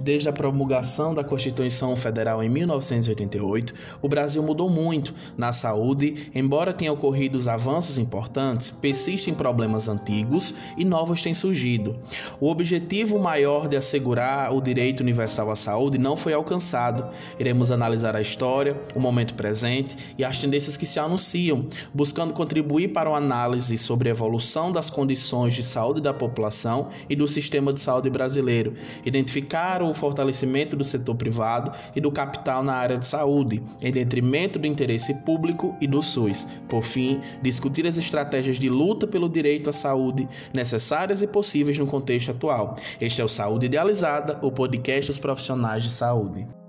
Desde a promulgação da Constituição Federal em 1988, o Brasil mudou muito na saúde, embora tenha ocorrido avanços importantes, persistem problemas antigos e novos têm surgido. O objetivo maior de assegurar o direito universal à saúde não foi alcançado. Iremos analisar a história, o momento presente e as tendências que se anunciam, buscando contribuir para uma análise sobre a evolução das condições de saúde da população e do sistema de saúde brasileiro, identificar o fortalecimento do setor privado e do capital na área de saúde, em detrimento do interesse público e do SUS. Por fim, discutir as estratégias de luta pelo direito à saúde necessárias e possíveis no contexto atual. Este é o Saúde Idealizada, o podcast dos profissionais de saúde.